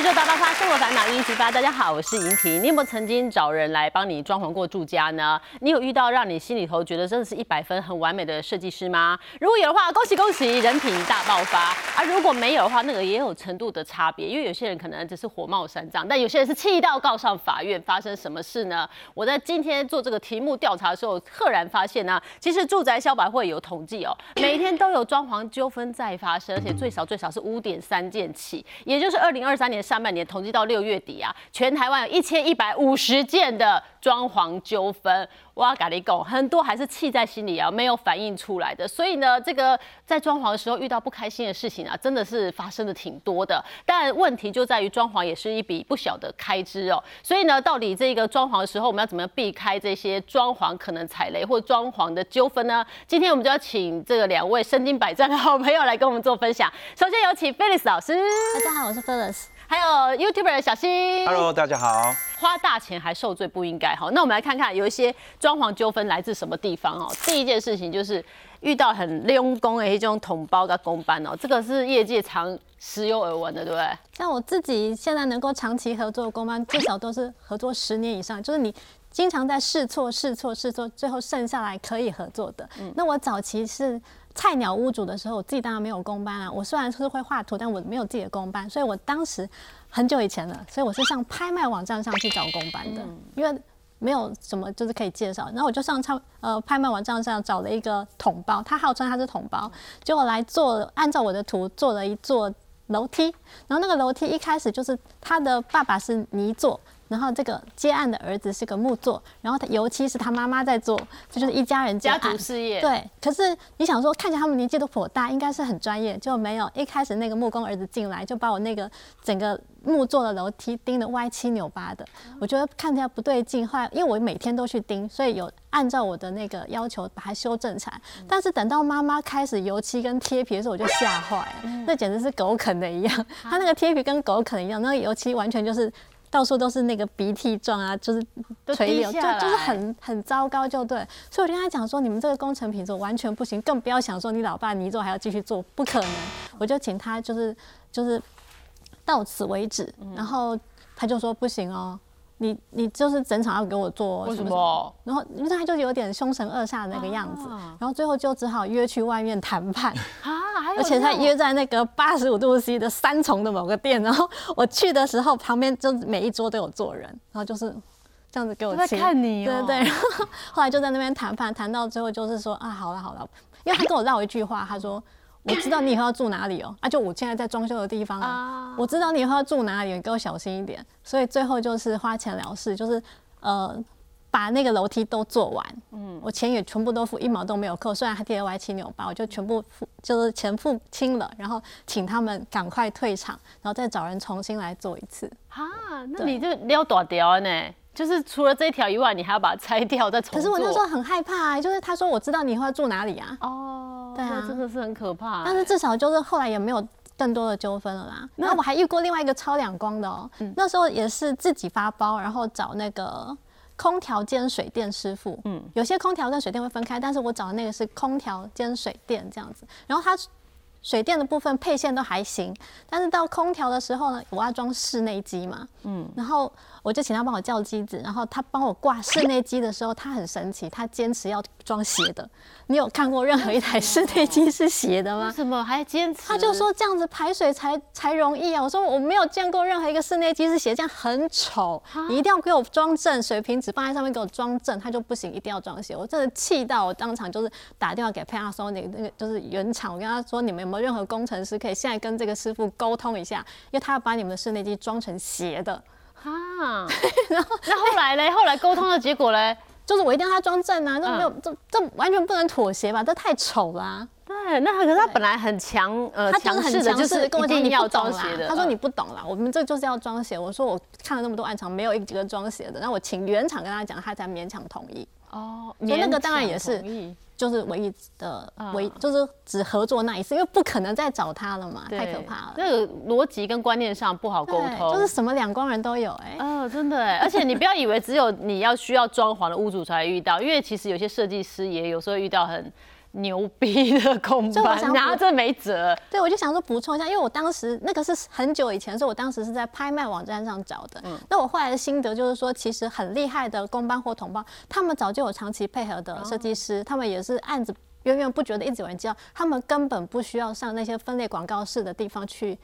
宇宙大爆发，生活烦恼一一激发。大家好，我是莹婷。你有没有曾经找人来帮你装潢过住家呢？你有遇到让你心里头觉得真的是一百分很完美的设计师吗？如果有的话，恭喜恭喜，人品大爆发。而如果没有的话，那个也有程度的差别，因为有些人可能只是火冒三丈，但有些人是气到告上法院。发生什么事呢？我在今天做这个题目调查的时候，赫然发现呢，其实住宅消保会有统计哦，每天都有装潢纠纷在发生，而且最少最少是五点三件起，也就是二零二三年上半年统计到六月底啊，全台湾有一千一百五十件的装潢纠纷。哇，咖喱狗很多还是气在心里啊，没有反映出来的。所以呢，这个在装潢的时候遇到不开心的事情啊，真的是发生的挺多的。但问题就在于装潢也是一笔不小的开支哦。所以呢，到底这个装潢的时候，我们要怎么避开这些装潢可能踩雷或装潢的纠纷呢？今天我们就要请这个两位身经百战的好朋友来跟我们做分享。首先有请菲利斯老师，大家好，我是 Phyllis。还有 YouTuber 小新，Hello，大家好。花大钱还受罪不应该好，那我们来看看有一些装潢纠纷来自什么地方哦。第一件事情就是遇到很利用工的一种同胞的公班哦，这个是业界常时有耳闻的，对不对？像我自己现在能够长期合作的公班，至少都是合作十年以上，就是你经常在试错、试错、试错，最后剩下来可以合作的。嗯那我早期是。菜鸟屋主的时候，我自己当然没有工班啊。我虽然是会画图，但我没有自己的工班，所以我当时很久以前了，所以我是上拍卖网站上去找工班的，因为没有什么就是可以介绍。然后我就上超呃拍卖网站上找了一个桶包，他号称他是桶包，结果来做按照我的图做了一座楼梯，然后那个楼梯一开始就是他的爸爸是泥做。然后这个接案的儿子是个木作，然后他油漆是他妈妈在做，这就是一家人家族事业。对，可是你想说，看起来他们年纪都颇大，应该是很专业，就没有。一开始那个木工儿子进来，就把我那个整个木做的楼梯钉的歪七扭八的，我觉得看起来不对劲。后来因为我每天都去钉，所以有按照我的那个要求把它修正起来。但是等到妈妈开始油漆跟贴皮的时候，我就吓坏了，那简直是狗啃的一样。他那个贴皮跟狗啃一样，那个油漆完全就是。到处都是那个鼻涕状啊，就是垂流，就就是很很糟糕，就对。所以我就跟他讲说，你们这个工程品质完全不行，更不要想说你老爸泥做还要继续做，不可能。我就请他就是就是到此为止，然后他就说不行哦。你你就是整场要给我做，为什么？然后因为他就有点凶神恶煞的那个样子，然后最后就只好约去外面谈判 啊，而且他约在那个八十五度 C 的三重的某个店，然后我去的时候旁边就每一桌都有坐人，然后就是这样子给我在看你，对对对，后来就在那边谈判，谈到最后就是说啊，好了好了，因为他跟我绕一句话，他说。我知道你以后要住哪里哦，啊，就我现在在装修的地方啊。我知道你以后要住哪里，你给我小心一点。所以最后就是花钱了事，就是呃把那个楼梯都做完。嗯，我钱也全部都付，一毛都没有扣。虽然还跌了歪七扭八，我就全部付，就是钱付清了，然后请他们赶快退场，然后再找人重新来做一次。哈，那你就撩大雕呢？就是除了这一条以外，你还要把它拆掉再重可是我那时候很害怕，啊，就是他说我知道你以后要住哪里啊。哦。对啊，真的是很可怕。但是至少就是后来也没有更多的纠纷了啦。那我还遇过另外一个超两光的哦，那时候也是自己发包，然后找那个空调兼水电师傅。嗯，有些空调跟水电会分开，但是我找的那个是空调兼水电这样子。然后他水电的部分配线都还行，但是到空调的时候呢，我要装室内机嘛。嗯，然后。我就请他帮我叫机子，然后他帮我挂室内机的时候，他很神奇，他坚持要装斜的。你有看过任何一台室内机是斜的吗？为什么还坚持？他就说这样子排水才才容易啊。我说我没有见过任何一个室内机是斜，这样很丑。你一定要给我装正，水平纸放在上面给我装正，他就不行，一定要装斜。我真的气到我当场就是打电话给 Panasonic 那个就是原厂，我跟他说你们有没有任何工程师可以现在跟这个师傅沟通一下，因为他要把你们的室内机装成斜的。啊，然后那后来嘞？后来沟通的结果嘞，就是我一定要他装正啊，这没有这这完全不能妥协吧？这太丑啦。对，那可是他本来很强，呃，强势的，就是跟我讲你要装鞋的。他说你不懂啦，我们这就是要装鞋。我说我看了那么多暗场，没有一个装鞋的。那我请原厂跟他讲，他才勉强同意。哦，所以那个当然也是。就是唯一的唯，就是只合作那一次，因为不可能再找他了嘛，太可怕了。那个逻辑跟观念上不好沟通，就是什么两光人都有哎。哦，真的哎，而且你不要以为只有你要需要装潢的屋主才遇到，因为其实有些设计师也有时候遇到很牛逼的公班，所以我想拿这没辙。对，我就想说补充一下，因为我当时那个是很久以前，所以我当时是在拍卖网站上找的。那我后来的心得就是说，其实很厉害的公班或同班，他们早就有长期配合的设计师，他们也是案子源源不绝的一直有人接到，他们根本不需要上那些分类广告室的地方去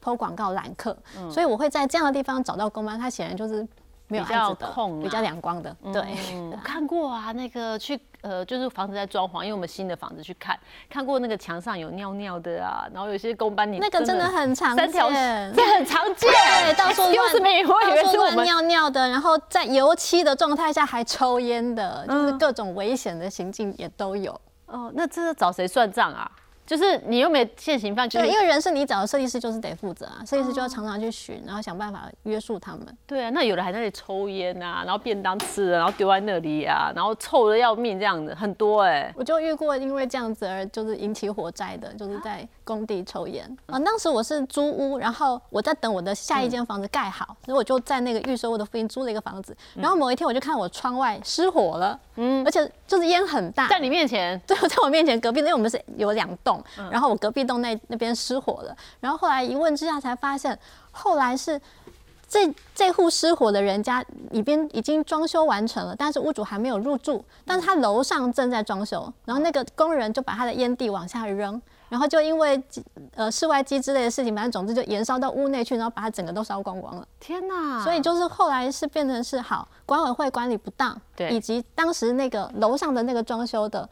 抛广告揽客，所以我会在这样的地方找到公班，他显然就是没有比较空，比较啊两光的，对。嗯，我看过啊，那个去呃，就是房子在装潢，因为我们新的房子去看，看过那个墙上有尿尿的啊，然后有些公班你那个真的很常见这很常见，对，到处乱又是没，我以为到处乱是我们尿尿的，然后在油漆的状态下还抽烟的，就是嗯各种危险的行径也都有。哦，那这找谁算账啊？就是你又没现行犯，就对，是因为人是你找的，设计师就是得负责啊，设计师就要常常去巡，然后想办法约束他们。对啊，那有的还在那里抽烟啊，然后便当吃了，然后丢在那里啊，然后臭的要命这样子，很多哎、我就遇过因为这样子而就是引起火灾的，就是在工地抽烟。啊，当时我是租屋，然后我在等我的下一间房子盖好，所以我就在那个预售屋的附近租了一个房子。然后某一天我就看我窗外失火了，嗯，而且就是烟很大，在你面前，对，在我面前隔壁，因为我们是有两栋，然后我隔壁栋那那边失火了，然后后来一问之下才发现，后来是这这户失火的人家里边已经装修完成了，但是屋主还没有入住，但是他楼上正在装修，然后那个工人就把他的烟蒂往下扔。然后就因为呃室外机之类的事情，反正总之就延烧到屋内去，然后把它整个都烧光光了。天哪！所以就是后来是变成是好管委会管理不当，对以及当时那个楼上的那个装修的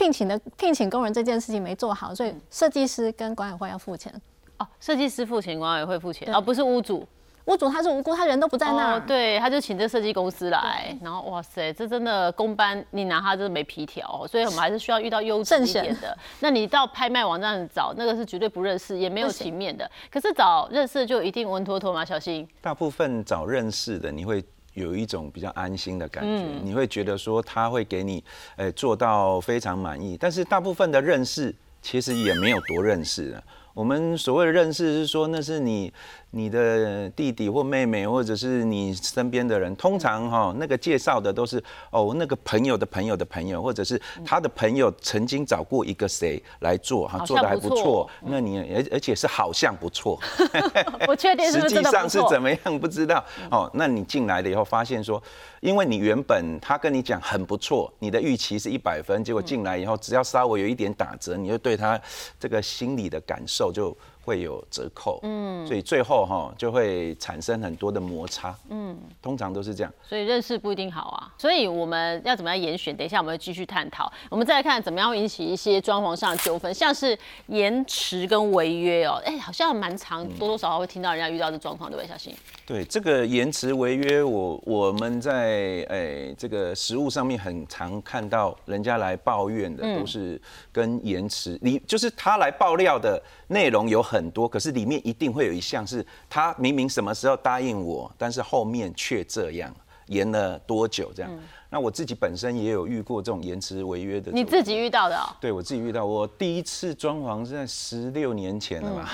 聘请的聘请工人这件事情没做好，所以设计师跟管委会要付钱。哦，设计师付钱，管委会付钱，对而、不是屋主。屋主他是无辜，他人都不在那儿。哦，对，他就请这设计公司来，然后哇塞，这真的公班，你拿他真的没皮条哦，所以我们还是需要遇到优质一点的。那你到拍卖网站找那个是绝对不认识，也没有情面的。可是找认识就一定稳妥妥吗？小心。大部分找认识的，你会有一种比较安心的感觉，嗯你会觉得说他会给你，呃，做到非常满意。但是大部分的认识其实也没有多认识的。我们所谓的认识是说，那是你你的弟弟或妹妹，或者是你身边的人。通常哈、那个介绍的都是哦，那个朋友的朋友的朋友，或者是他的朋友曾经找过一个谁来做，哈，做的还不错。那你而而且是好像不错。我确定 实际？上是怎么样不知道哦。那你进来了以后，发现说，因为你原本他跟你讲很不错，你的预期是一百分，结果进来以后，只要稍微有一点打折，你就对他这个心理的感受就会有折扣。嗯，所以最后哈就会产生很多的摩擦。嗯，通常都是这样。所以认识不一定好啊，所以我们要怎么样严选？等一下我们会继续探讨。我们再来看怎么样会引起一些装潢上的纠纷，像是延迟跟违约哦，哎、好像蛮长，多多少少会听到人家遇到这状况，对不对？小新，对这个延迟违约，我我们在诶、这个实物上面很常看到人家来抱怨的，都是跟延迟，你就是他来爆料的内容有很多，可是里面一定会有一项是他明明什么时候答应我，但是后面却这样延了多久这样。那我自己本身也有遇过这种延迟违约的，你自己遇到的哦，对我自己遇到，我第一次装潢是在十六年前了嘛，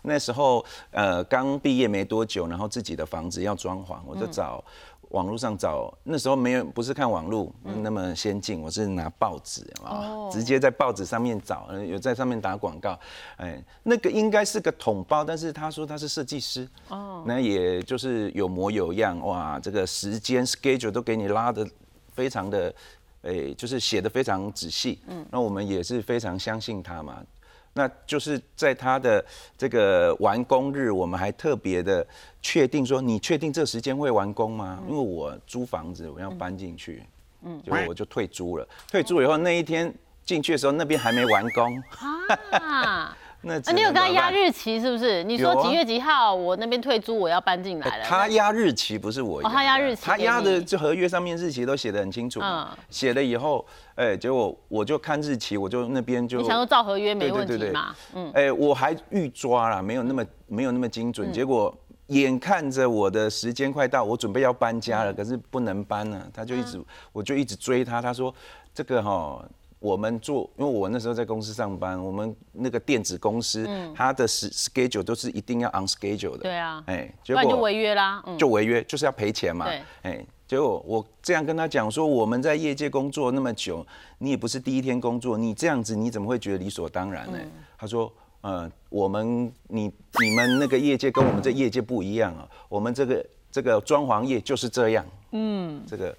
那时候呃刚毕业没多久，然后自己的房子要装潢，我就找网络上找，那时候没有不是看网络那么先进，我是拿报纸哦啊，直接在报纸上面找，呃有在上面打广告，哎，那个应该是个统包，但是他说他是设计师，哦，那也就是有模有样，哇，这个时间 schedule 都给你拉的非常的。哎、就是写的非常仔细，嗯，那我们也是非常相信他嘛。那就是在他的这个完工日，我们还特别的确定说，你确定这时间会完工吗？因为我租房子，我要搬进去，嗯，结果我就退租了。退租以后那一天进去的时候，那边还没完工，啊，那你有跟他压日期是不是？你说几月几号，我那边退租，我要搬进来了。他压日期不是我压，哦他压日期他压的你就合约上面日期都写的很清楚嗯，写了以后，哎，结果我就看日期，我就那边就你想说照合约没问题嘛？嗯，哎、我还预抓了，没有那么没有那么精准，结果。眼看着我的时间快到，我准备要搬家了，可是不能搬了，他就一直，我就一直追他。他说：“这个哈，我们做，因为我那时候在公司上班，我们那个电子公司，它的 s schedule 都是一定要 on schedule 的。对啊哎，结果就违约啦。嗯，就违约，就是要赔钱嘛。对哎，结果我这样跟他讲说，我们在业界工作那么久，你也不是第一天工作，你这样子你怎么会觉得理所当然呢？他说，呃，我们你你们那个业界跟我们这业界不一样啊，我们这个这个装潢业就是这样，嗯，这个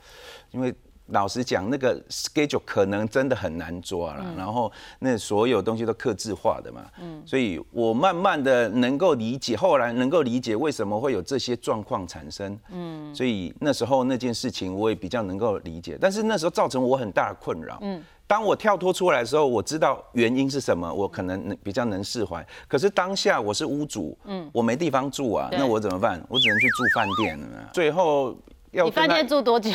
因为。老实讲，那个 schedule 可能真的很难抓了，然后那所有东西都克制化的嘛，嗯，所以我慢慢的能够理解，后来能够理解为什么会有这些状况产生，嗯，所以那时候那件事情我也比较能够理解，但是那时候造成我很大的困扰，嗯，当我跳脱出来的时候，我知道原因是什么，我可能能比较能释怀，可是当下我是屋主，嗯，我没地方住啊，那我怎么办？我只能去住饭店了，最后。你饭店住多久？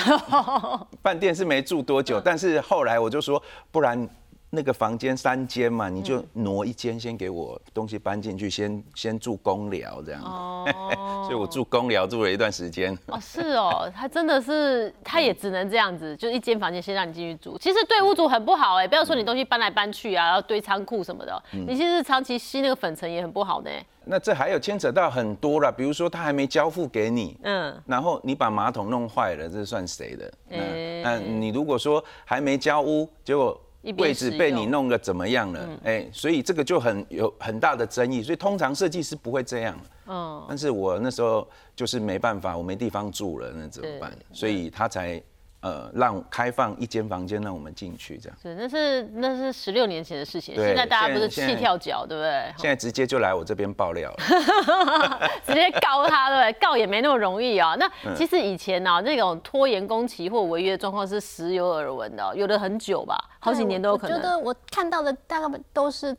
饭店是没住多久，但是后来我就说，不然。那个房间三间嘛，你就挪一间先给我东西搬进去，先先住公寮这样。哦，所以我住公寮住了一段时间。哦，是哦，他真的是，他也只能这样子，就一间房间先让你进去住。其实对屋主很不好哎，不要说你东西搬来搬去啊，然后堆仓库什么的，你其实长期吸那个粉尘也很不好呢。那这还有牵扯到很多了，比如说他还没交付给你，嗯，然后你把马桶弄坏了，这算谁的？嗯，那你如果说还没交屋，结果。位置被你弄个怎么样了？哎，所以这个就很有很大的争议，所以通常设计师不会这样。嗯，但是我那时候就是没办法，我没地方住了，那怎么办？所以他才。呃，让开放一间房间让我们进去，这样。是，那是那是十六年前的事情。现在大家不是气跳脚，对不对？现在直接就来我这边爆料了，直接告他，对不对？告也没那么容易啊。那其实以前呢，那种拖延工期或违约的状况是时有耳闻的，有的很久吧，好几年都有可能。我觉得我看到的大概都是。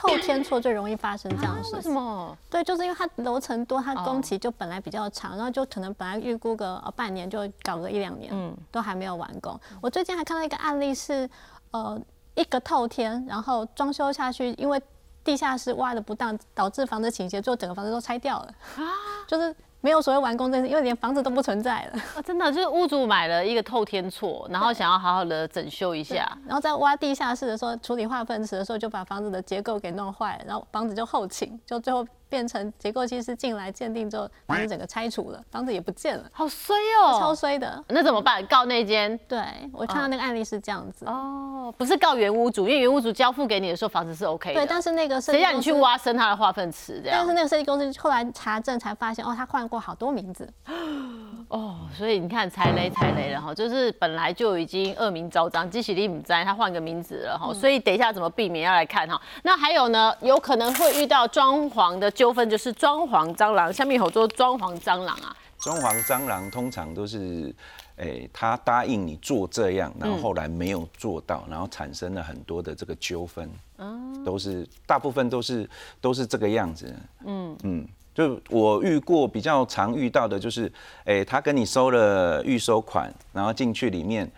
后天错最容易发生这样的事。为什么？对，就是因为它楼层多，它工期就本来比较长，然后就可能本来预估个半年就搞个一两年，嗯，都还没有完工。我最近还看到一个案例是，呃，一个透天，然后装修下去，因为地下室挖的不当，导致房子倾斜，最后整个房子都拆掉了。啊，就是。没有所谓完工这事，因为连房子都不存在了。啊，真的就是屋主买了一个透天厝，然后想要好好的整修一下，然后在挖地下室的时候，处理化粪池的时候，就把房子的结构给弄坏，然后房子就后倾，就最后。变成结构技师进来鉴定之后，房子整个拆除了，房子也不见了，好衰哦，超衰的。那怎么办？告那间？对我看到那个案例是这样子。哦，不是告原屋主，因为原屋主交付给你的时候，房子是 OK 的。对，但是那个谁让你去挖深他的化粪池？这样。但是那个设计公司后来查证才发现，哦，他换过好多名字。哦，所以你看踩雷踩雷了哈，就是本来就已经恶名昭彰，基喜利姆灾，他换个名字了哈，所以等一下怎么避免要来看哈。那还有呢，有可能会遇到装潢的纠纷，就是装潢蟑螂。下面有做装潢蟑螂啊，装潢蟑螂通常都是，诶，他答应你做这样，然后后来没有做到，然后产生了很多的这个纠纷，嗯，都是大部分都是都是这个样子，嗯嗯。就我遇过比较常遇到的就是，哎，他跟你收了预收款，然后进去里面，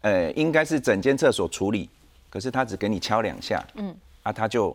呃，应该是整间厕所处理，可是他只给你敲两下，嗯，啊，他就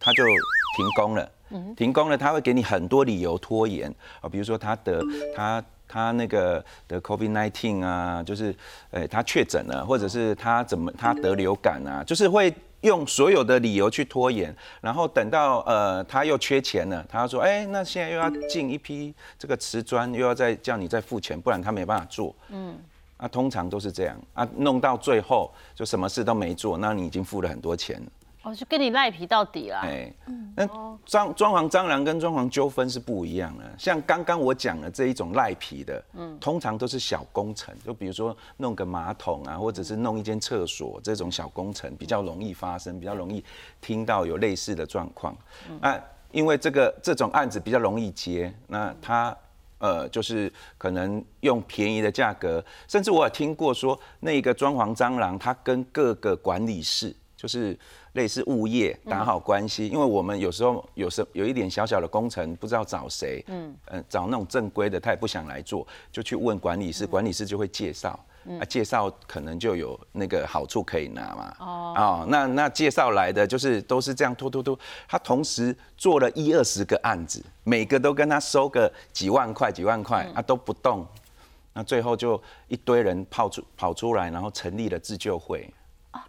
他就停工了，嗯，停工了，他会给你很多理由拖延啊，比如说他得他他那个得 COVID nineteen 啊，就是，哎，他确诊了，或者是他怎么他得流感啊，就是会。用所有的理由去拖延，然后等到呃他又缺钱了，他说哎那现在又要进一批这个瓷砖，又要再叫你再付钱，不然他没办法做。嗯，啊通常都是这样啊，弄到最后就什么事都没做，那你已经付了很多钱。哦，就跟你赖皮到底啦。哎，那装装潢蟑螂跟装潢纠纷是不一样的。像刚刚我讲的这一种赖皮的，嗯，通常都是小工程，就比如说弄个马桶啊，或者是弄一间厕所这种小工程，比较容易发生，比较容易听到有类似的状况。那因为这个这种案子比较容易接，那他呃就是可能用便宜的价格，甚至我有听过说那个装潢蟑螂，他跟各个管理室就是。类似物业打好关系，因为我们有时候有时有一点小小的工程，不知道找谁，嗯，呃，找那种正规的，他也不想来做，就去问管理室，管理室就会介绍，啊，介绍可能就有那个好处可以拿嘛，哦，哦，那那介绍来的就是都是这样拖拖拖，他同时做了一二十个案子，每个都跟他收个几万块几万块，啊都不动，那最后就一堆人跑出跑出来，然后成立了自救会。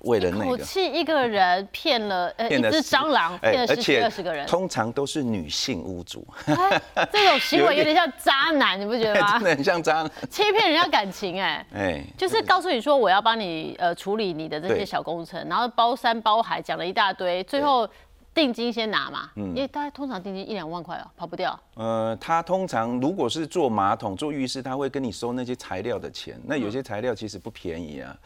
为了那个。口气一个人骗了呃一只蟑螂，哎骗了十几而且二十个人，通常都是女性屋主，哎这种行为有点像渣男，你不觉得吗真？的很像渣男。欺骗人家感情，哎。哎，就是告诉你说我要帮你呃处理你的这些小工程，然后包山包海讲了一大堆，最后定金先拿嘛，嗯因为大家通常定金一两万块哦，跑不掉。呃，他通常如果是做马桶、做浴室，他会跟你收那些材料的钱。那有些材料其实不便宜啊。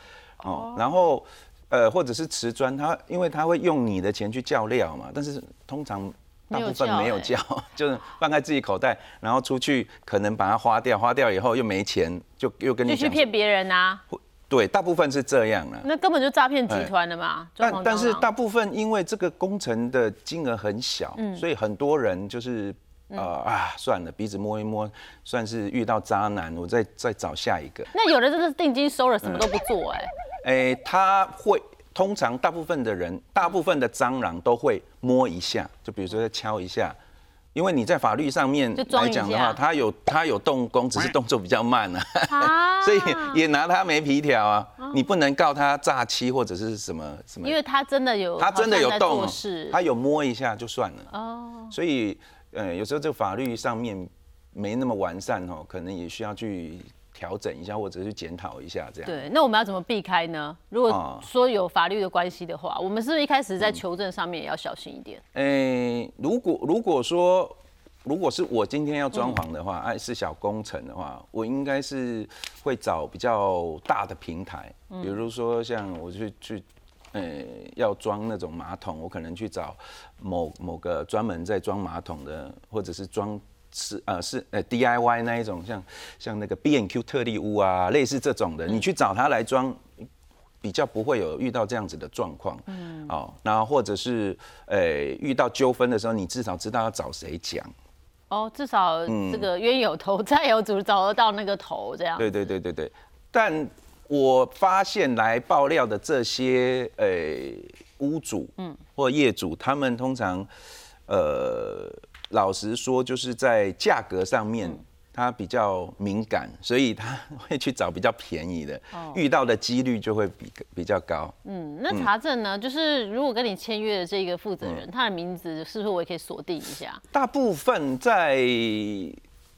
哦，然后呃，或者是瓷砖，他因为他会用你的钱去叫料嘛，但是通常大部分没有叫叫，就是放在自己口袋，然后出去可能把它花掉，花掉以后又没钱，就又跟就你。去骗别人啊，对，大部分是这样了。那根本就诈骗集团的嘛。但但是大部分因为这个工程的金额很小，嗯所以很多人就是呃啊算了，鼻子摸一摸，算是遇到渣男，我再再找下一个。那有的真的是定金收了，什么都不做、哎、哎，他会通常大部分的人，大部分的蟑螂都会摸一下，就比如说敲一下。因为你在法律上面来讲的话，下他有他有动工，只是动作比较慢啊，啊所以也拿他没皮条啊。你不能告他诈欺或者是什么什么因为他真的有，他真的有动他有摸一下就算了。哦，所以，呃，有时候这个法律上面没那么完善哦，可能也需要去调整一下，或者是检讨一下这样。对，那我们要怎么避开呢？如果哦说有法律的关系的话，我们是不是一开始在求证上面也要小心一点？诶、如果如果说，如果是我今天要装潢的话，哎、是小工程的话，我应该是会找比较大的平台，比如说像我去去。呃，要装那种马桶，我可能去找某某个专门在装马桶的，或者是装是呃是呃 DIY 那一种，像像那个 B N Q 特例屋啊，类似这种的，你去找他来装，比较不会有遇到这样子的状况。嗯，哦，然后或者是呃遇到纠纷的时候，你至少知道要找谁讲。哦，至少这个冤有头债有主，找得到那个头，这样。对对对对对，但我发现来爆料的这些呃屋主，嗯，或业主，他们通常呃老实说，就是在价格上面。他比较敏感，所以他会去找比较便宜的，遇到的几率就会比比较高。嗯，那查证呢？就是如果跟你签约的这个负责嗯人，他的名字是不是我也可以锁定一下？大部分在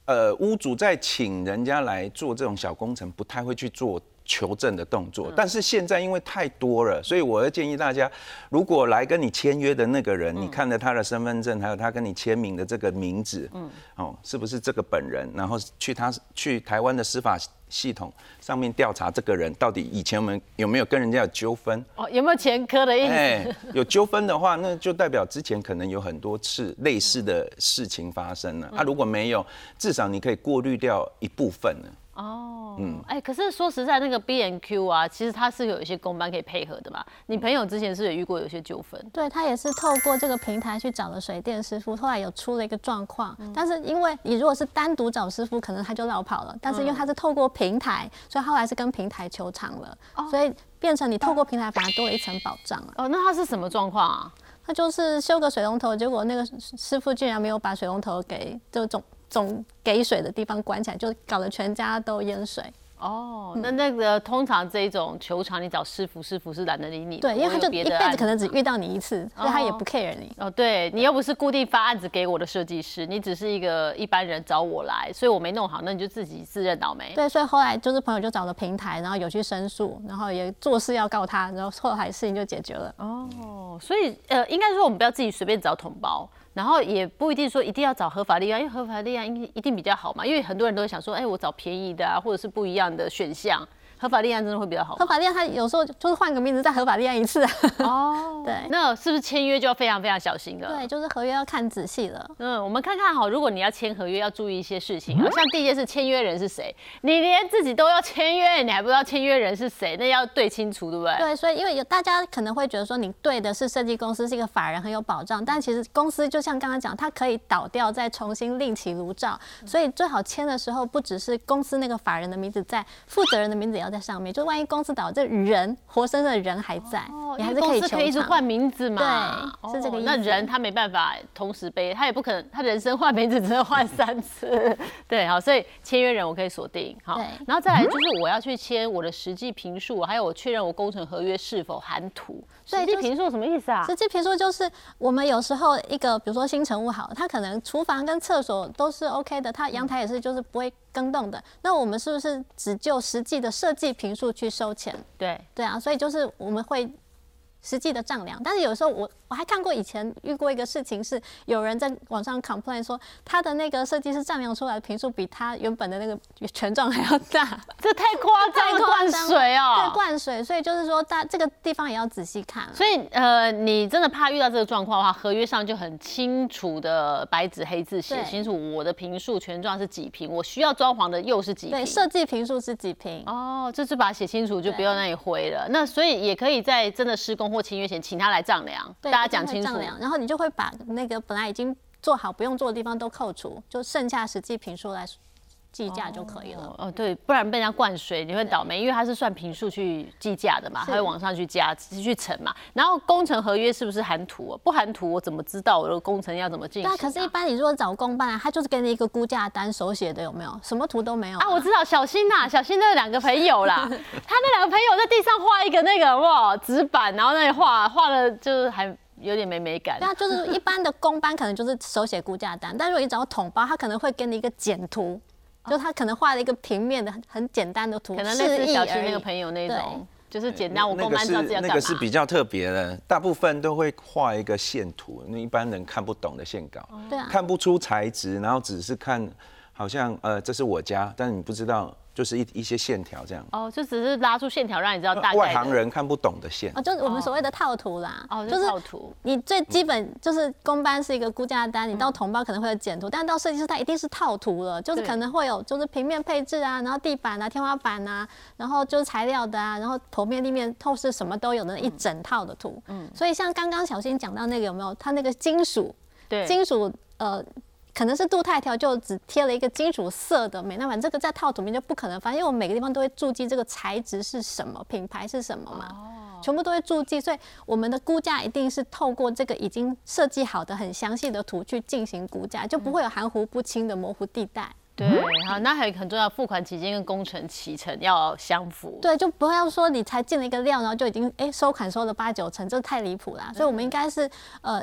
呃屋主在请人家来做这种小工程，不太会去做求证的动作。但是现在因为太多了，所以我要建议大家，如果来跟你签约的那个人，你看了他的身份证，还有他跟你签名的这个名字，嗯，哦，是不是这个本人？然后去他去台湾的司法系统上面调查这个人到底以前我们有有没有跟人家有纠纷？哦，有没有前科的意思？哎，有纠纷的话，那就代表之前可能有很多次类似的事情发生了。啊，如果没有，至少你可以过滤掉一部分呢。哦，嗯，哎，可是说实在，那个 B N Q 啊，其实它是有一些公班可以配合的嘛。你朋友之前是不是也遇过有些纠纷？对他也是透过这个平台去找了水电师傅，后来有出了一个状况，但是因为你如果是单独找师傅，可能他就绕跑了，但是因为他是透过平台，所以后来是跟平台求偿了，所以变成你透过平台反而多了一层保障了。哦，那他是什么状况啊？他就是修个水龙头，结果那个师傅竟然没有把水龙头给就总总给水的地方关起来，就搞得全家都淹水。哦，那那个通常这种球场，你找师傅，师傅是懒得理你。对，因为他就一辈子可能只遇到你一次，所以他也哦不 care 你。哦，对你又不是固定发案子给我的设计师，你只是一个一般人找我来，所以我没弄好，那你就自己自认倒霉。对，所以后来就是朋友就找了平台，然后有去申诉，然后也做事要告他，然后后来事情就解决了。哦，所以呃，应该说我们不要自己随便找同胞，然后也不一定说一定要找合法立案，因为合法立案一一定比较好嘛。因为很多人都想说，哎，我找便宜的啊，或者是不一样的选项，合法立案真的会比较好。合法立案他有时候就是换个名字再合法立案一次。哦，对那是不是签约就要非常非常小心了？对，就是合约要看仔细了。嗯，我们看看哈，如果你要签合约，要注意一些事情啊。像第一件事，签约人是谁？你连自己都要签约，你还不知道签约人是谁，那要对清楚，对不对？对，所以因为有大家可能会觉得说你对的是设计公司是一个法人很有保障，但其实公司就像刚刚讲，它可以倒掉再重新另起炉灶，所以最好签的时候不只是公司那个法人的名字在，负责人的名字也要在上面，就万一公司倒，这人活生生的人还在，你还是可以可以一直换名字嘛？对，是这个意思。那人他没办法同时背，他也不可能，他人生换名字只能换三次。对，好，所以签约人我可以锁定。好，然后再来就是我要去签我的实际评述，还有我确认我工程合约是否含图。实际评述什么意思啊？实际评述就是我们有时候一个，比如说新成物好，它可能厨房跟厕所都是 OK 的，它阳台也是就是不会更动的。那我们是不是只就实际的设计平数去收钱？对对啊，所以就是我们会。实际的丈量，但是有时候我我还看过以前遇过一个事情，是有人在网上 complain 说他的那个设计师丈量出来的平数比他原本的那个权状还要大，这太夸张了，灌水哦，对，灌水，所以就是说大这个地方也要仔细看。所以呃，你真的怕遇到这个状况的话，合约上就很清楚的白纸黑字写清楚，我的平数权状是几平，我需要装潢的又是几平，对，设计平数是几平，哦，这是把它写清楚，就不要那里灰了。那所以也可以在真的施工。或签约前，请他来丈量，大家讲清楚。然后你就会把那个本来已经做好不用做的地方都扣除，就剩下实际平数来计价就可以了。哦，对，不然被人家灌水，你会倒霉，因为他是算平数去计价的嘛，他会往上去加，去乘嘛。然后工程合约是不是含图？不含图，我怎么知道我的工程要怎么进行？对，可是一般你如果找工办，他就是给你一个估价单，手写的有没有？什么图都没有啊？我知道，小心呐，小心那两个朋友啦，他那两个朋友在地上画一个那个哇纸板，然后那里画画的就是还有点没美感。对啊，就是一般的工班可能就是手写估价单，但如果你找统包，他可能会给你一个简图。就他可能画了一个平面的很很简单的图，可能类似小区那个朋友那种，就是简单。我公班知道这样那个是比较特别的，大部分都会画一个线图，那一般人看不懂的线稿，对啊，看不出材质，然后只是看好像呃这是我家，但是你不知道。就是一一些线条这样哦，就只是拉出线条让你知道大概。外行人看不懂的线哦，就是我们所谓的套图啦。哦，就是套图。你最基本就是公班是一个估价单，你到同胞可能会有简图，但到设计师他一定是套图了，就是可能会有就是平面配置啊，然后地板啊、天花板啊，然后就是材料的啊，然后头面、立面、透视什么都有的一整套的图。嗯。所以像刚刚小新讲到那个有没有？他那个金属，对，金属呃。可能是镀钛条，就只贴了一个金属色的美，那反这个在套图面就不可能发现，因为我们每个地方都会注记这个材质是什么，品牌是什么嘛，哦，全部都会注记，所以我们的估价一定是透过这个已经设计好的很详细的图去进行估价，就不会有含糊不清的模糊地带。对，好，那还有很重要，付款期间跟工程启程要相符。对，就不要说你才进了一个料，然后就已经哎收款收了八九成，这太离谱啦。所以我们应该是呃。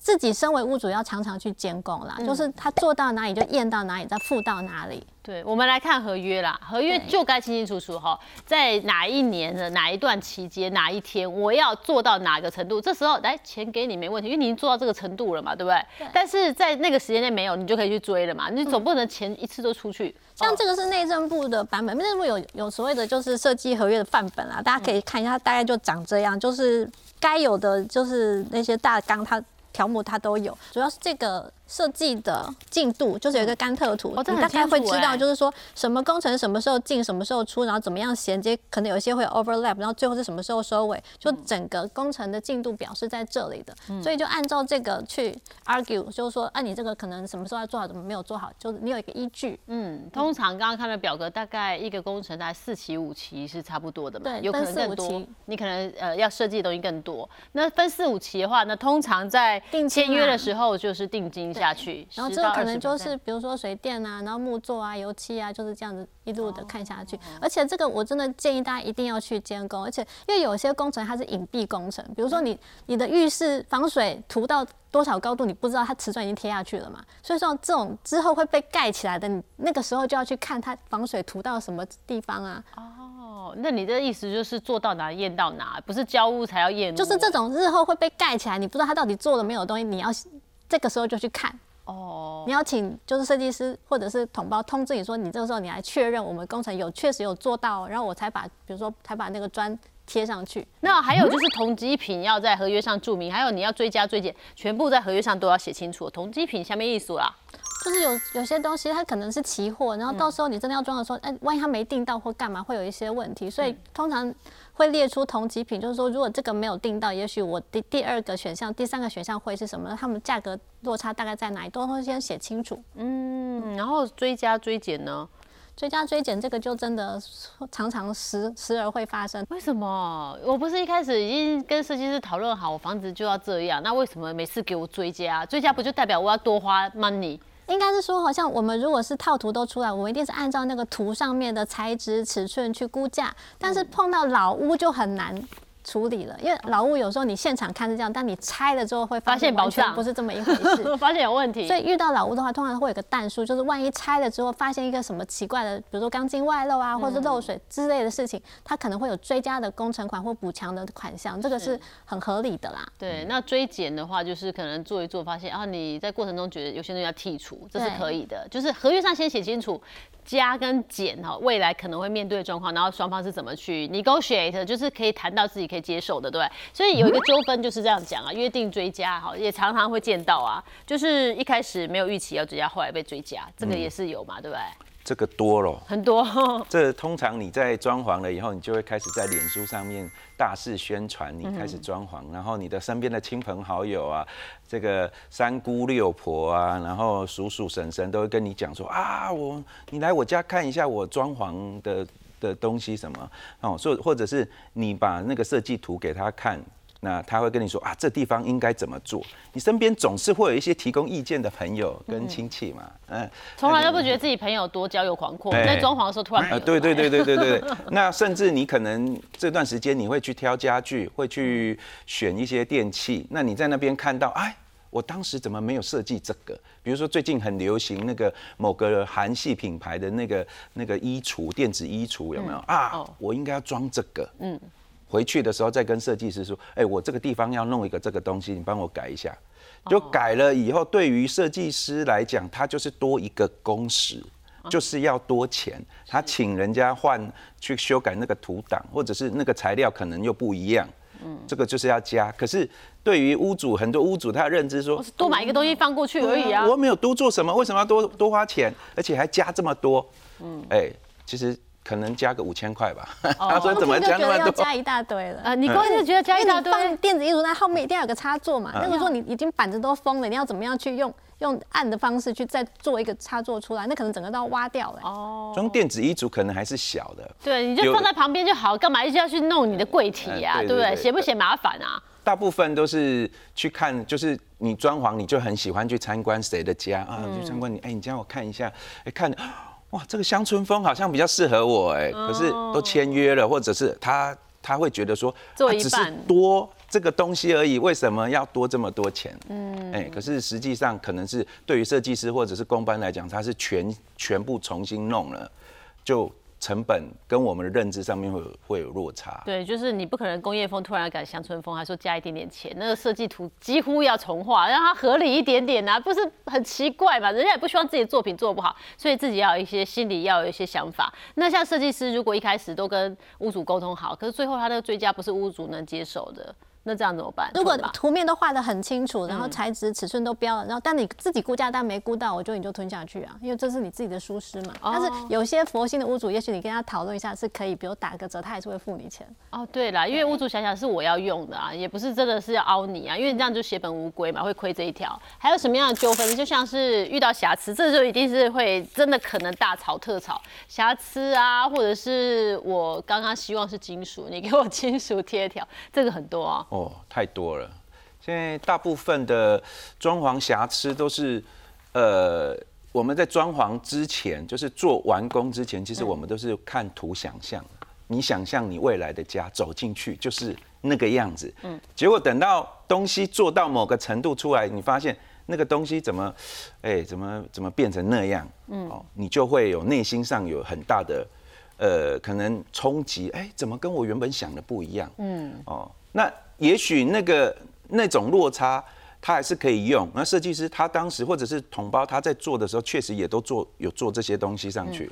自己身为屋主要常常去监工啦，就是他做到哪里就验到哪里，再付到哪里。对，我们来看合约啦，合约就该清清楚楚哈，在哪一年的哪一段期间哪一天我要做到哪个程度，这时候来钱给你没问题，因为你已经做到这个程度了嘛，对不对？对。但是在那个时间内没有，你就可以去追了嘛，你总不能钱一次都出去。像这个是内政部的版本，内政部有有所谓的就是设计合约的范本啊，大家可以看一下，大概就长这样，就是该有的就是那些大纲它。条目它都有，主要是这个。设计的进度就是有一个甘特图，你大概会知道，就是说什么工程什么时候进，什么时候出，然后怎么样衔接，可能有一些会 overlap，然后最后是什么时候收尾，就整个工程的进度表是在这里的，所以就按照这个去 argue，就是说，啊，你这个可能什么时候要做好，怎么没有做好，就是你有一个依据。嗯，通常刚刚看的表格，大概一个工程大概四期五期是差不多的嘛，对，有可能更多，你可能呃要设计的东西更多。那分四五期的话，那通常在签约的时候就是定金。下去，然后这个可能就是比如说水电啊，然后木作啊、油漆啊，就是这样子一路的看下去。而且这个我真的建议大家一定要去监工，而且因为有些工程它是隐蔽工程，比如说你你的浴室防水涂到多少高度，你不知道它瓷砖已经贴下去了嘛，所以说这种之后会被盖起来的，你那个时候就要去看它防水涂到什么地方啊。哦，那你的意思就是做到哪验到哪，不是交屋才要验？就是这种日后会被盖起来，你不知道它到底做了没有东西，你要。这个时候就去看哦，你要请就是设计师或者是统包通知你说，你这个时候你来确认我们工程有确实有做到，然后我才把比如说才把那个砖贴上去。那还有就是同基品要在合约上注明，还有你要追加追减，全部在合约上都要写清楚。同基品下面意思啦，就是有有些东西它可能是期货，然后到时候你真的要装的时候，哎，万一它没订到或干嘛，会有一些问题，所以通常。会列出同级品，就是说，如果这个没有订到，也许我第第二个选项、第三个选项会是什么？他们价格落差大概在哪里？都会先写清楚。嗯，然后追加追减呢？追加追减这个就真的常常时时而会发生。为什么？我不是一开始已经跟设计师讨论好，我房子就要这样，那为什么每次给我追加？追加不就代表我要多花 money？应该是说，好像我们如果是套图都出来，我们一定是按照那个图上面的材质、尺寸去估价，但是碰到老屋就很难。处理了，因为老屋有时候你现场看是这样，但你拆了之后会发现完全不是这么一回事，发现有问题。所以遇到老屋的话，通常会有个弹数，就是万一拆了之后发现一个什么奇怪的，比如说钢筋外露啊，或者漏水之类的事情，它可能会有追加的工程款或补强的款项，这个是很合理的啦。对，那追减的话，就是可能做一做，发现啊你在过程中觉得有些东西要剔除，这是可以的，就是合约上先写清楚。加跟减哈，未来可能会面对的状况，然后双方是怎么去 negotiate，就是可以谈到自己可以接受的，对所以有一个纠纷就是这样讲啊，约定追加哈，也常常会见到啊，就是一开始没有预期要追加，后来被追加，这个也是有嘛，对不对？这个多了，很多。这通常你在装潢了以后，你就会开始在脸书上面大肆宣传，你开始装潢，然后你的身边的亲朋好友啊，这个三姑六婆啊，然后叔叔婶婶都会跟你讲说啊，我你来我家看一下我装潢的的东西什么哦，所或者是你把那个设计图给他看。那他会跟你说啊，这地方应该怎么做？你身边总是会有一些提供意见的朋友跟亲戚嘛，嗯，从来都不觉得自己朋友多交友广阔，在装潢的时候突然，呃，对对对对对对对，那甚至你可能这段时间你会去挑家具，会去选一些电器，那你在那边看到，哎，我当时怎么没有设计这个？比如说最近很流行那个某个韩系品牌的那个那个衣橱，电子衣橱有没有啊？我应该要装这个，嗯。回去的时候再跟设计师说，哎，我这个地方要弄一个这个东西，你帮我改一下。就改了以后，对于设计师来讲，他就是多一个工时，就是要多钱。他请人家换去修改那个图档，或者是那个材料可能又不一样，嗯，这个就是要加。可是对于屋主，很多屋主他认知说，多买一个东西放过去而已啊，我没有多做什么，为什么要多多花钱，而且还加这么多？嗯，哎，其实。可能加个五千块吧。他说怎么加那么多？加一大堆了。呃，你光是觉得加一大堆，放电子衣橱那后面一定要有个插座嘛。那个时候你已经板子都封了，你要怎么样去用用按的方式去再做一个插座出来？那可能整个都要挖掉了。哦。装电子衣橱可能还是小的。对，你就放在旁边就好，干嘛一直要去弄你的柜体啊？对不对？嫌不嫌麻烦啊？大部分都是去看，就是你装潢，你就很喜欢去参观谁的家啊？去参观你，哎，你家我看一下，哎，看。哇，这个乡村风好像比较适合我哎，可是都签约了，或者是他他会觉得说，做一半多这个东西而已，为什么要多这么多钱？嗯，哎，可是实际上可能是对于设计师或者是工班来讲，他是全全部重新弄了，就。成本跟我们的认知上面会有会有落差。对，就是你不可能工业风突然改乡村风，还说加一点点钱，那个设计图几乎要重画，让它合理一点点啊，不是很奇怪嘛？人家也不希望自己的作品做不好，所以自己要有一些心理要有一些想法。那像设计师，如果一开始都跟屋主沟通好，可是最后他那个追加不是屋主能接受的。那这样怎么办？如果图面都画的很清楚，然后材质尺寸都标了，然后但你自己估价单没估到，我觉得你就吞下去啊，因为这是你自己的疏失嘛。但是有些佛心的屋主，也许你跟他讨论一下是可以，比如打个折，他还是会付你钱。哦，对啦，因为屋主想想是我要用的啊，也不是真的是要凹你啊，因为这样就血本无归嘛，会亏这一条。还有什么样的纠纷？就像是遇到瑕疵，这就一定是会真的可能大吵特吵。瑕疵啊，或者是我刚刚希望是金属，你给我 金属贴条，这个很多啊。哦，太多了。现在大部分的装潢瑕疵都是，呃，我们在装潢之前，就是做完工之前，其实我们都是看图想象。你想象你未来的家走进去就是那个样子，嗯。结果等到东西做到某个程度出来，你发现那个东西怎么，哎，怎么怎么变成那样？嗯。哦，你就会有内心上有很大的，呃，可能冲击。哎，怎么跟我原本想的不一样？嗯。哦，那。也许那个那种落差，他还是可以用。那设计师他当时或者是同胞他在做的时候，确实也都做有做这些东西上去。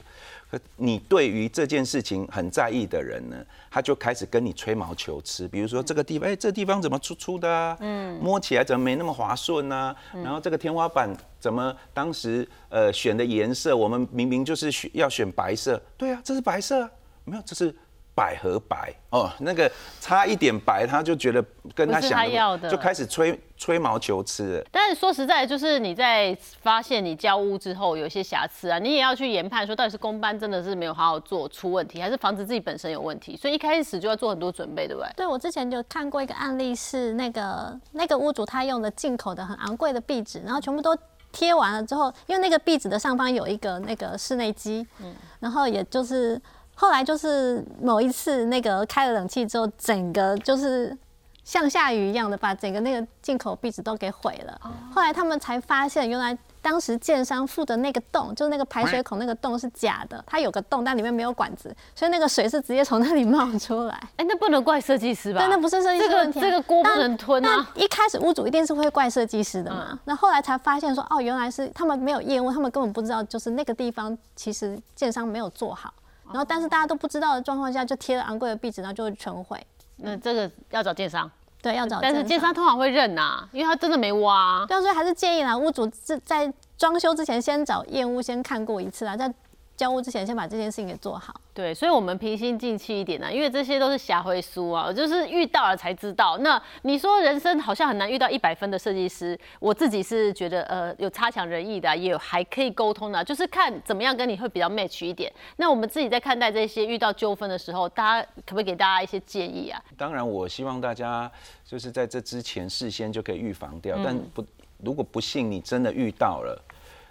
可你对于这件事情很在意的人呢，他就开始跟你吹毛求疵。比如说这个地方，哎，这地方怎么粗粗的啊？嗯，摸起来怎么没那么滑顺呢？然后这个天花板怎么当时呃选的颜色，我们明明就是选要选白色。对啊，这是白色，没有，这是。百合白哦，那个差一点白，他就觉得跟他想他要的就开始吹吹毛求疵。但是说实在，就是你在发现你交屋之后有一些瑕疵啊，你也要去研判说到底是公班真的是没有好好做出问题，还是房子自己本身有问题，所以一开始就要做很多准备，对不对？对，我之前就看过一个案例，是那个那个屋主他用的进口的很昂贵的壁纸，然后全部都贴完了之后，因为那个壁纸的上方有一个那个室内机，嗯然后也就是后来就是某一次那个开了冷气之后，整个就是像下雨一样的把整个那个进口壁纸都给毁了。后来他们才发现，原来当时建商附的那个洞，就是那个排水孔那个洞是假的，它有个洞，但里面没有管子，所以那个水是直接从那里冒出来。哎、那不能怪设计师吧？对，那不是设计这个师问题啊、这个锅不能吞啊。那一开始屋主一定是会怪设计师的嘛，那、后来才发现说，哦，原来是他们没有验屋，他们根本不知道，就是那个地方其实建商没有做好，然后但是大家都不知道的状况下，就贴了昂贵的壁纸，然后就会全毁。那这个要找建商，对，要找但是建商。通常会认呐、因为他真的没挖、对啊，所以还是建议啦，屋主自在装修之前先找验屋先看过一次啦，在交屋之前先把这件事情给做好。对，所以我们平心静气一点呢、因为这些都是霞灰书啊，就是遇到了才知道。那你说人生好像很难遇到一百分的设计师，我自己是觉得呃有差强人意的啊、也有还可以沟通的啊、就是看怎么样跟你会比较 match 一点。那我们自己在看待这些遇到纠纷的时候，大家可不可以给大家一些建议啊？当然，我希望大家就是在这之前事先就可以预防掉，但不如果不幸你真的遇到了，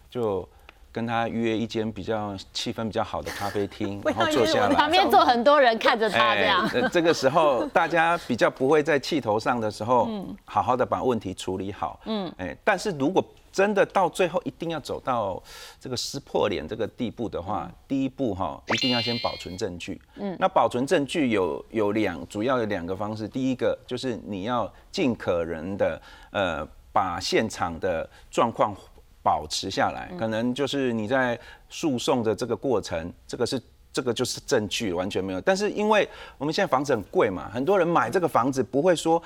就跟他约一间比较气氛比较好的咖啡厅，然后坐下来。旁边坐很多人看着他这样。呃这个时候大家比较不会在气头上的时候，嗯好好的把问题处理好。嗯，哎，但是如果真的到最后一定要走到这个撕破脸这个地步的话，第一步哈，一定要先保存证据。嗯，那保存证据有有两主要有两个方式，第一个就是你要尽可能的呃把现场的状况。保持下来，可能就是你在诉讼的这个过程，这个是这个就是证据，完全没有。但是因为我们现在房子很贵嘛，很多人买这个房子不会说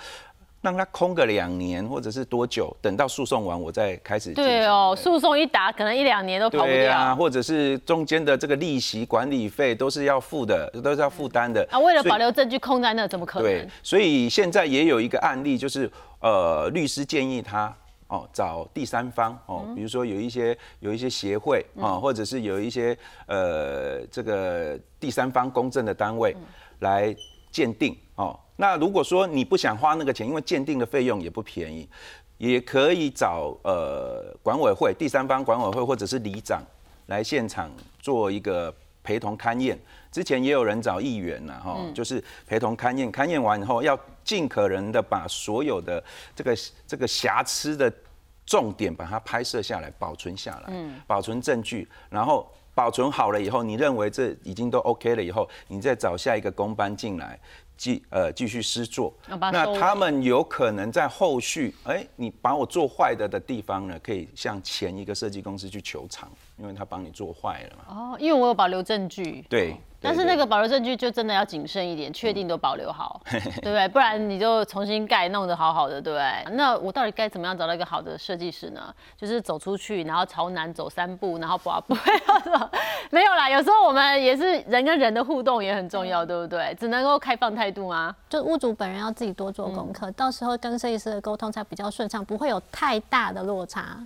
让它空个两年或者是多久，等到诉讼完我再开始。对哦，诉讼一打，可能一两年都跑不掉或者是中间的这个利息、管理费都是要付的，都是要负担的啊。为了所以保留证据空在那，怎么可对能？，所以现在也有一个案例，就是呃，律师建议他哦找第三方哦，比如说有一些有一些协会啊、或者是有一些呃这个第三方公证的单位来鉴定哦。那如果说你不想花那个钱，因为鉴定的费用也不便宜，也可以找呃管委会、第三方管委会或者是里长来现场做一个陪同勘验。之前也有人找议员呐，哈，就是陪同勘验，勘验完以后要尽可能的把所有的这个这个瑕疵的重点把它拍摄下来，保存下来，保存证据，然后保存好了以后，你认为这已经都 OK 了以后，你再找下一个工班进来。继呃继续施作那他们有可能在后续，哎、你把我做坏的的地方呢，可以向前一个设计公司去求偿，因为他帮你做坏了嘛。哦，因为我有保留证据。对，但是那个保留证据就真的要谨慎一点，确定都保留好，对不对？不然你就重新盖，弄得好好的，对不对？那我到底该怎么样找到一个好的设计师呢？就是走出去，然后朝南走三步，然后不不会 没有啦。有时候我们也是人跟人的互动也很重要，对不对？只能够开放态度吗？就屋主本人要自己多做功课，到时候跟设计师的沟通才比较顺畅，不会有太大的落差。